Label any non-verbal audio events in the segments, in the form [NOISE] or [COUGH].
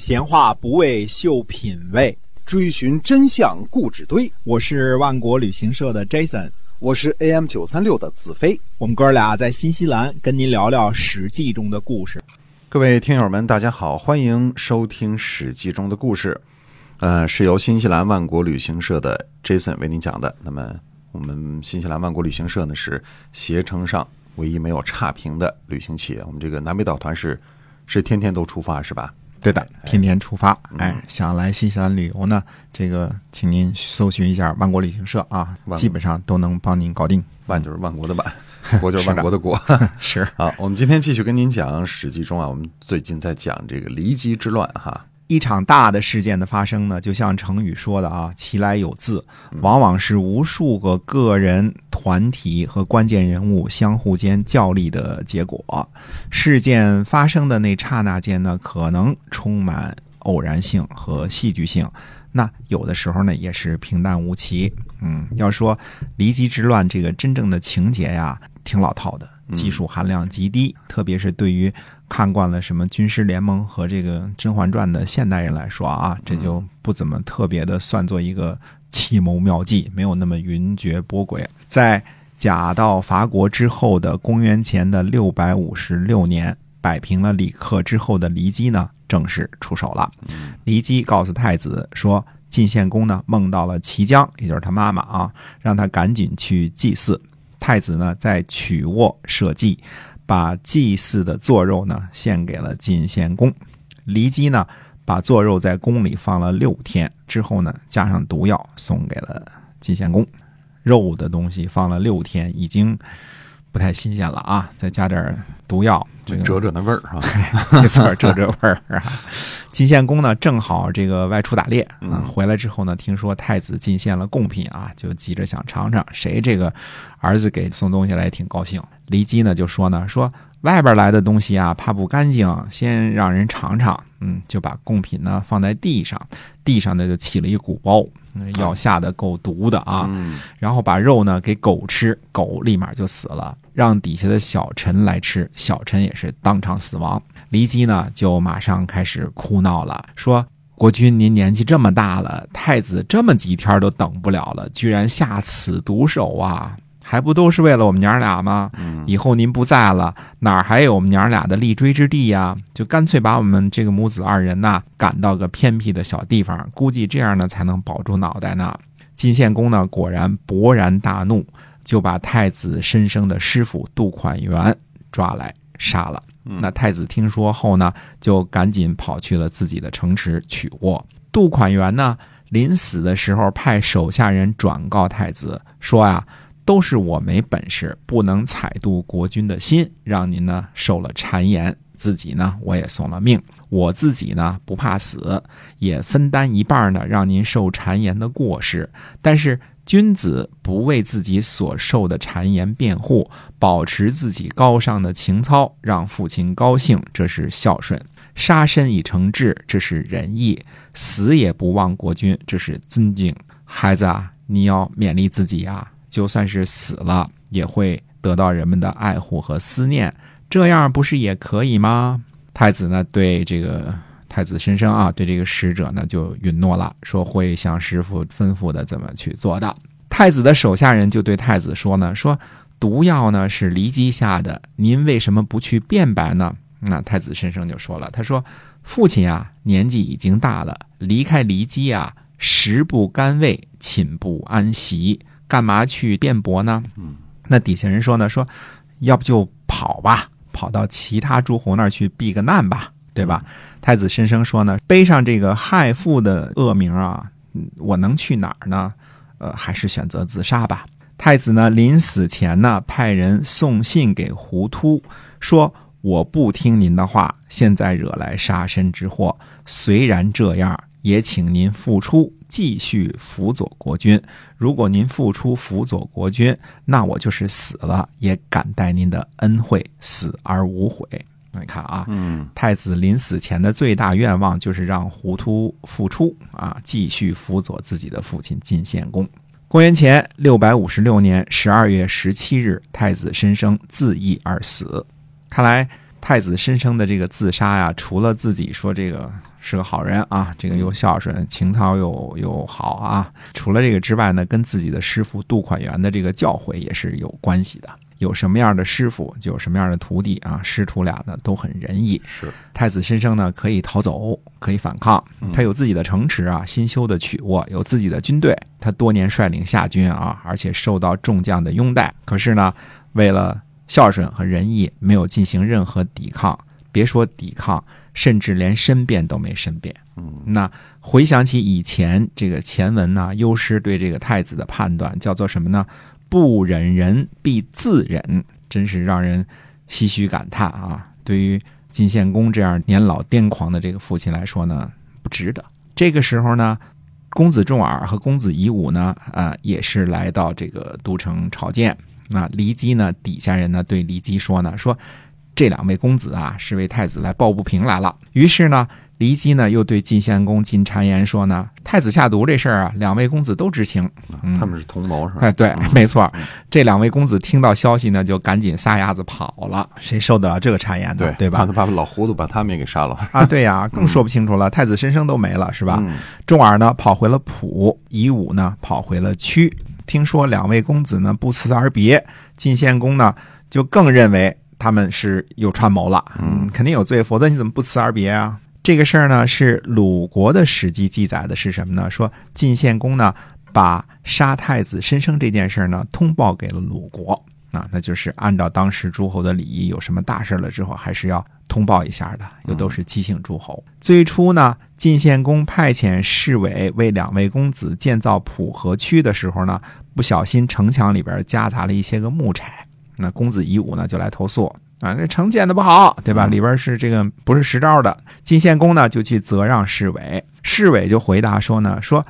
闲话不为秀品味，追寻真相固执堆。我是万国旅行社的 Jason，我是 AM 九三六的子飞。我们哥俩在新西兰跟您聊聊《史记》中的故事。各位听友们，大家好，欢迎收听《史记》中的故事。呃，是由新西兰万国旅行社的 Jason 为您讲的。那么，我们新西兰万国旅行社呢是携程上唯一没有差评的旅行企业。我们这个南北岛团是是天天都出发，是吧？对的，天天出发。哎，想来新西兰旅游呢，这个请您搜寻一下万国旅行社啊，基本上都能帮您搞定。万就是万国的万，[LAUGHS] 国就是万国的国。是啊，[LAUGHS] 我们今天继续跟您讲《史记》中啊，我们最近在讲这个骊姬之乱哈。一场大的事件的发生呢，就像成语说的啊，“其来有自”，往往是无数个个人、团体和关键人物相互间较力的结果。事件发生的那刹那间呢，可能充满偶然性和戏剧性；那有的时候呢，也是平淡无奇。嗯，要说离奇之乱这个真正的情节呀，挺老套的，技术含量极低，特别是对于。看惯了什么军师联盟和这个《甄嬛传》的现代人来说啊，这就不怎么特别的算作一个奇谋妙计，没有那么云谲波诡。在假到伐国之后的公元前的六百五十六年，摆平了李克之后的骊姬呢，正式出手了。骊姬告诉太子说，晋献公呢梦到了齐姜，也就是他妈妈啊，让他赶紧去祭祀。太子呢在曲沃设祭。把祭祀的做肉呢献给了晋献公，骊姬呢把做肉在宫里放了六天之后呢，加上毒药送给了晋献公。肉的东西放了六天，已经不太新鲜了啊！再加点毒药，这个折折那味儿啊，[LAUGHS] 没错，折折味儿啊。晋献公呢正好这个外出打猎啊，回来之后呢，听说太子进献了贡品啊，就急着想尝尝谁这个儿子给送东西来，挺高兴。骊姬呢就说呢，说外边来的东西啊，怕不干净，先让人尝尝。嗯，就把贡品呢放在地上，地上呢就起了一鼓包，药下的够毒的啊。然后把肉呢给狗吃，狗立马就死了。让底下的小臣来吃，小臣也是当场死亡。骊姬呢就马上开始哭闹了，说：“国君您年纪这么大了，太子这么几天都等不了了，居然下此毒手啊！”还不都是为了我们娘俩吗？以后您不在了，哪儿还有我们娘俩的立锥之地呀？就干脆把我们这个母子二人呐赶到个偏僻的小地方，估计这样呢才能保住脑袋呢。晋献公呢果然勃然大怒，就把太子申生的师傅杜款元抓来杀了。那太子听说后呢，就赶紧跑去了自己的城池曲沃。杜款元呢临死的时候，派手下人转告太子说呀。都是我没本事，不能踩度国君的心，让您呢受了谗言，自己呢我也送了命。我自己呢不怕死，也分担一半呢让您受谗言的过失。但是君子不为自己所受的谗言辩护，保持自己高尚的情操，让父亲高兴，这是孝顺；杀身以成志，这是仁义；死也不忘国君，这是尊敬。孩子啊，你要勉励自己呀。就算是死了，也会得到人们的爱护和思念，这样不是也可以吗？太子呢，对这个太子申生啊，对这个使者呢，就允诺了，说会像师傅吩咐的怎么去做的。太子的手下人就对太子说呢，说毒药呢是骊姬下的，您为什么不去辩白呢？那太子申生就说了，他说父亲啊，年纪已经大了，离开骊姬啊，食不甘味，寝不安席。干嘛去辩驳呢？嗯，那底下人说呢，说要不就跑吧，跑到其他诸侯那儿去避个难吧，对吧？太子申生说呢，背上这个害父的恶名啊，我能去哪儿呢？呃，还是选择自杀吧。太子呢，临死前呢，派人送信给胡突，说我不听您的话，现在惹来杀身之祸。虽然这样，也请您付出。继续辅佐国君。如果您付出辅佐国君，那我就是死了也感戴您的恩惠，死而无悔。你看啊，嗯，太子临死前的最大愿望就是让胡突复出啊，继续辅佐自己的父亲晋献公。公元前六百五十六年十二月十七日，太子申生自缢而死。看来太子申生的这个自杀呀，除了自己说这个是个好人啊，这个又孝顺，情操又又好啊，除了这个之外呢，跟自己的师傅杜款元的这个教诲也是有关系的。有什么样的师傅，就有什么样的徒弟啊。师徒俩呢都很仁义。是太子申生呢可以逃走，可以反抗，他有自己的城池啊，新修的曲沃，有自己的军队。他多年率领夏军啊，而且受到众将的拥戴。可是呢，为了孝顺和仁义，没有进行任何抵抗。别说抵抗，甚至连申辩都没申辩。嗯，那回想起以前这个前文呢，优师对这个太子的判断叫做什么呢？不忍人必自忍，真是让人唏嘘感叹啊！对于晋献公这样年老癫狂的这个父亲来说呢，不值得。这个时候呢，公子重耳和公子夷吾呢，啊，也是来到这个都城朝见。那骊姬呢，底下人呢，对骊姬说呢，说这两位公子啊，是为太子来抱不平来了。于是呢。骊姬呢，又对晋献公进谗言说呢：“太子下毒这事儿啊，两位公子都知情。他们是同谋是吧？哎，对，没错。这两位公子听到消息呢，就赶紧撒丫子跑了。谁受得了这个谗言呢？对对吧？怕他把老糊涂把他们也给杀了啊！对呀，[LAUGHS] 更说不清楚了。太子申生都没了，是吧？重耳呢，跑回了蒲；夷吾呢，跑回了曲。听说两位公子呢不辞而别，晋献公呢就更认为他们是有串谋了。嗯，肯定有罪，否则你怎么不辞而别啊？这个事儿呢，是鲁国的史记记载的，是什么呢？说晋献公呢，把杀太子申生这件事儿呢，通报给了鲁国啊，那就是按照当时诸侯的礼仪，有什么大事了之后，还是要通报一下的，又都是姬姓诸侯。最初呢，晋献公派遣侍卫为两位公子建造浦河区的时候呢，不小心城墙里边夹杂了一些个木柴，那公子夷吾呢，就来投诉。啊，这城建的不好，对吧？里边是这个不是实招的。晋献公呢就去责让侍卫，侍卫就回答说呢，说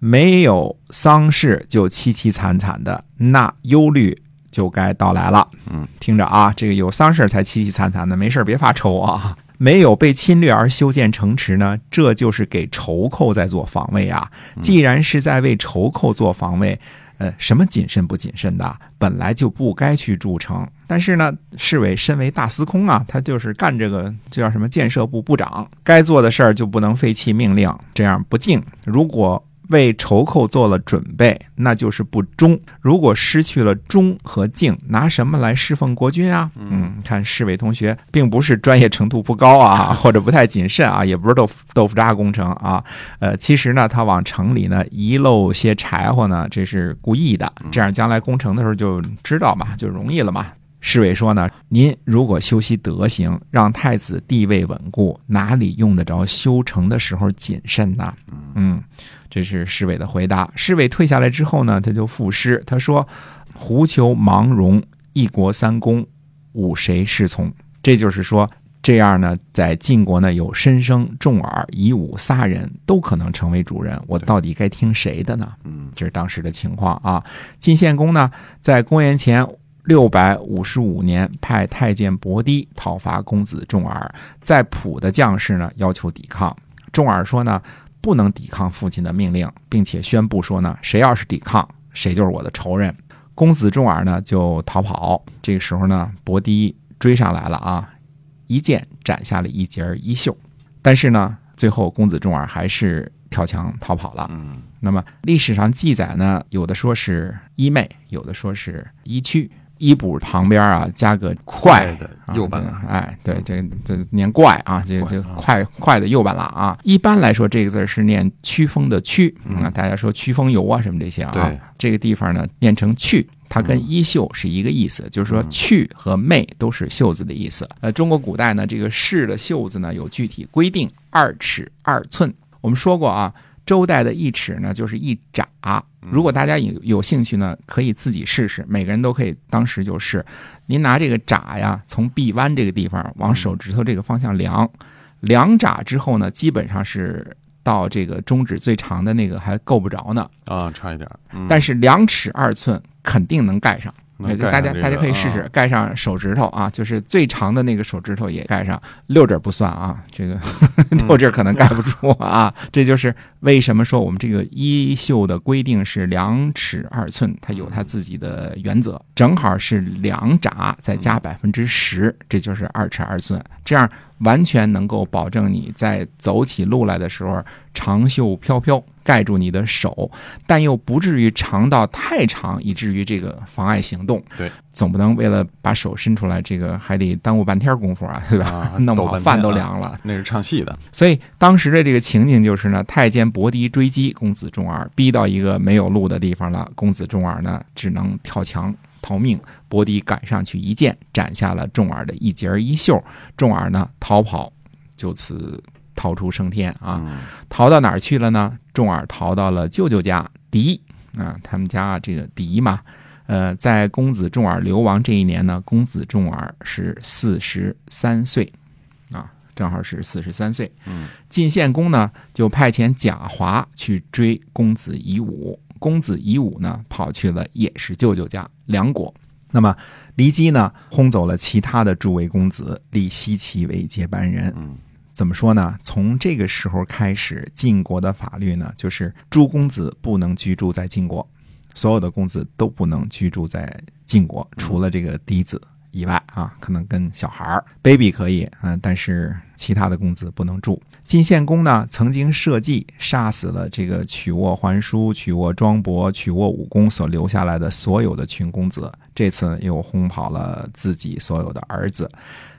没有丧事就凄凄惨惨的，那忧虑就该到来了。嗯，听着啊，这个有丧事才凄凄惨惨的，没事别发愁啊。没有被侵略而修建城池呢，这就是给仇寇在做防卫啊。既然是在为仇寇做防卫。呃，什么谨慎不谨慎的，本来就不该去筑城。但是呢，市委身为大司空啊，他就是干这个，就叫什么建设部部长，该做的事儿就不能废弃命令，这样不敬。如果为仇寇做了准备，那就是不忠。如果失去了忠和敬，拿什么来侍奉国君啊？嗯，看侍卫同学并不是专业程度不高啊，[LAUGHS] 或者不太谨慎啊，也不是豆腐豆腐渣工程啊。呃，其实呢，他往城里呢遗漏些柴火呢，这是故意的，这样将来攻城的时候就知道嘛，就容易了嘛。侍卫说呢，您如果修习德行，让太子地位稳固，哪里用得着修成的时候谨慎呢？嗯。这是侍卫的回答。侍卫退下来之后呢，他就赋诗，他说：“狐裘芒戎，一国三公，吾谁侍从？”这就是说，这样呢，在晋国呢，有申生、重耳、夷吾仨人都可能成为主人，我到底该听谁的呢？嗯，这是当时的情况啊。晋献公呢，在公元前六百五十五年，派太监伯堤讨伐公子重耳，在蒲的将士呢，要求抵抗。重耳说呢。不能抵抗父亲的命令，并且宣布说呢，谁要是抵抗，谁就是我的仇人。公子重耳呢就逃跑。这个时候呢，伯堤追上来了啊，一剑斩下了一截衣袖。但是呢，最后公子重耳还是跳墙逃跑了。嗯，那么历史上记载呢，有的说是衣妹，有的说是衣躯。衣补旁边啊，加个快的右半拉，哎，对，这这念怪啊，这这快快的右半拉啊。一般来说，这个字是念曲风的曲啊，大家说曲风游啊什么这些啊，这个地方呢念成去，它跟衣袖是一个意思，就是说去和妹都是袖子的意思。呃，中国古代呢，这个士的袖子呢有具体规定，二尺二寸。我们说过啊。周代的一尺呢，就是一拃。如果大家有有兴趣呢，可以自己试试。每个人都可以当时就试。您拿这个拃呀，从臂弯这个地方往手指头这个方向量，量拃之后呢，基本上是到这个中指最长的那个还够不着呢。啊，差一点。但是两尺二寸肯定能盖上。大家大家可以试试啊盖上手指头啊，就是最长的那个手指头也盖上，六指不算啊，这个 [LAUGHS] 六指可能盖不住啊。这就是为什么说我们这个衣袖的规定是两尺二寸，它有它自己的原则，正好是两拃再加百分之十，这就是二尺二寸，这样完全能够保证你在走起路来的时候长袖飘飘，盖住你的手，但又不至于长到太长，以至于这个妨碍行动。对，总不能为了把手伸出来，这个还得耽误半天功夫啊，对吧？啊 [LAUGHS] 弄不好饭都啊凉了。那是唱戏的，所以当时的这个情景就是呢，太监伯狄追击公子重耳，逼到一个没有路的地方了，公子重耳呢只能跳墙逃命。伯迪赶上去一剑斩下了重耳的一截衣袖，重耳呢逃跑，就此逃出升天啊。嗯逃到哪儿去了呢？重耳逃到了舅舅家狄啊，他们家这个狄嘛。呃，在公子重耳流亡这一年呢，公子重耳是四十三岁，啊，正好是四十三岁。嗯，晋献公呢就派遣贾华去追公子夷吾，公子夷吾呢跑去了也是舅舅家梁国。那么骊姬呢轰走了其他的诸位公子，立奚齐为接班人。嗯怎么说呢？从这个时候开始，晋国的法律呢，就是诸公子不能居住在晋国，所有的公子都不能居住在晋国，除了这个嫡子以外啊，可能跟小孩儿 baby 可以，嗯、但是其他的公子不能住。晋献公呢，曾经设计杀死了这个曲沃桓叔、曲沃庄伯、曲沃武公所留下来的所有的群公子，这次又轰跑了自己所有的儿子，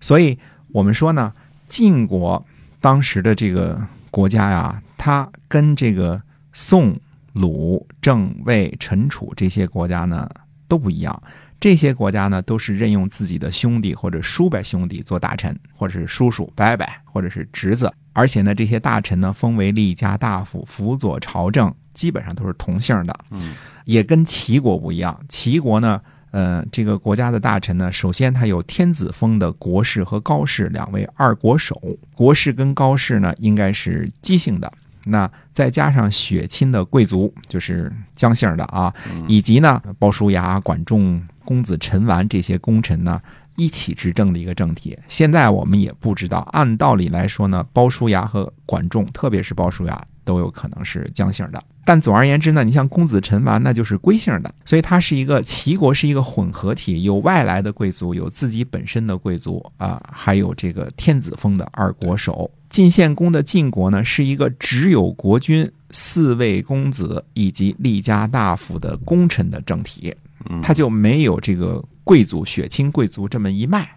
所以我们说呢，晋国当时的这个国家呀，它跟这个宋、鲁、郑、魏、陈、楚这些国家呢都不一样。这些国家呢，都是任用自己的兄弟或者叔伯兄弟做大臣，或者是叔叔、伯伯，或者是侄子。而且呢，这些大臣呢，封为吏家大夫，辅佐朝政，基本上都是同姓的。嗯，也跟齐国不一样。齐国呢，呃，这个国家的大臣呢，首先他有天子封的国士和高士两位二国手，国士跟高士呢，应该是姬姓的。那再加上血亲的贵族，就是姜姓的啊，以及呢鲍叔牙、管仲、公子陈完这些功臣呢，一起执政的一个政体。现在我们也不知道，按道理来说呢，鲍叔牙和管仲，特别是鲍叔牙，都有可能是姜姓的。但总而言之呢，你像公子陈完，那就是归姓的，所以它是一个齐国是一个混合体，有外来的贵族，有自己本身的贵族啊，还有这个天子封的二国守。晋献公的晋国呢，是一个只有国君、四位公子以及立家大夫的功臣的政体，嗯他就没有这个贵族血亲贵族这么一脉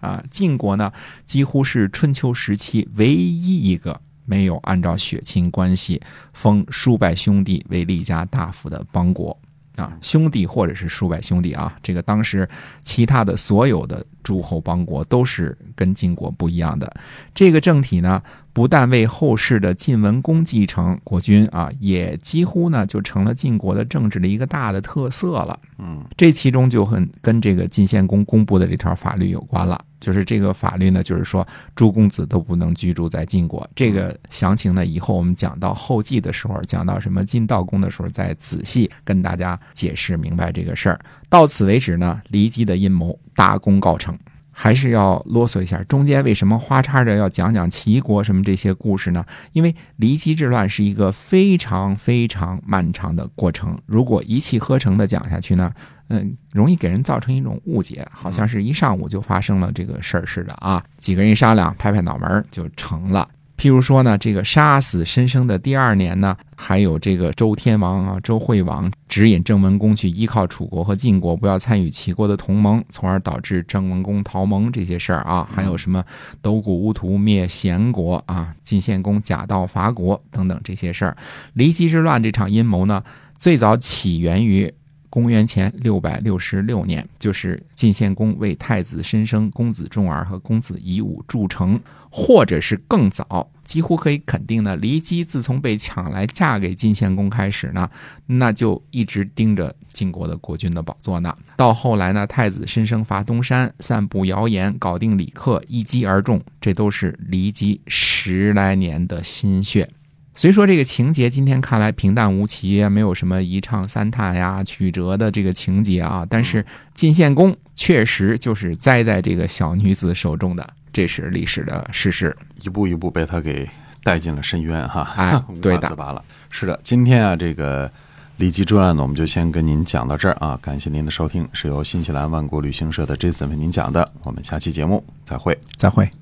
啊。晋国呢，几乎是春秋时期唯一一个没有按照血亲关系封叔伯兄弟为立家大夫的邦国。啊，兄弟或者是叔伯兄弟啊，这个当时其他的所有的诸侯邦国都是跟晋国不一样的。这个政体呢，不但为后世的晋文公继承国君啊，也几乎呢就成了晋国的政治的一个大的特色了。嗯这其中就很跟这个晋献公公布的这条法律有关了。就是这个法律呢，就是说诸公子都不能居住在晋国。这个详情呢，以后我们讲到后记的时候，讲到什么晋悼公的时候，再仔细跟大家解释明白这个事儿。到此为止呢，骊姬的阴谋大功告成。还是要啰嗦一下，中间为什么花叉着要讲讲齐国什么这些故事呢？因为骊姬之乱是一个非常非常漫长的过程，如果一气呵成的讲下去呢，嗯，容易给人造成一种误解，好像是一上午就发生了这个事儿似的啊。几个人一商量，拍拍脑门就成了。譬如说呢，这个杀死申生的第二年呢，还有这个周天王啊、周惠王指引郑文公去依靠楚国和晋国，不要参与齐国的同盟，从而导致郑文公逃盟这些事儿啊，还有什么斗谷乌图灭贤国啊、晋献公假道伐国等等这些事儿。骊姬之乱这场阴谋呢，最早起源于。公元前六百六十六年，就是晋献公为太子申生、公子重耳和公子夷吾筑城，或者是更早，几乎可以肯定呢。骊姬自从被抢来嫁给晋献公开始呢，那就一直盯着晋国的国君的宝座呢。到后来呢，太子申生伐东山，散布谣言，搞定李克，一击而中，这都是骊姬十来年的心血。虽说这个情节今天看来平淡无奇，没有什么一唱三叹呀、曲折的这个情节啊，但是晋献公确实就是栽在这个小女子手中的，这是历史的事实。一步一步被他给带进了深渊哈，哎 [LAUGHS] 无对的法自拔了。是的，今天啊，这个离奇专案呢，我们就先跟您讲到这儿啊，感谢您的收听，是由新西兰万国旅行社的 Jason 为您讲的，我们下期节目再会。再会。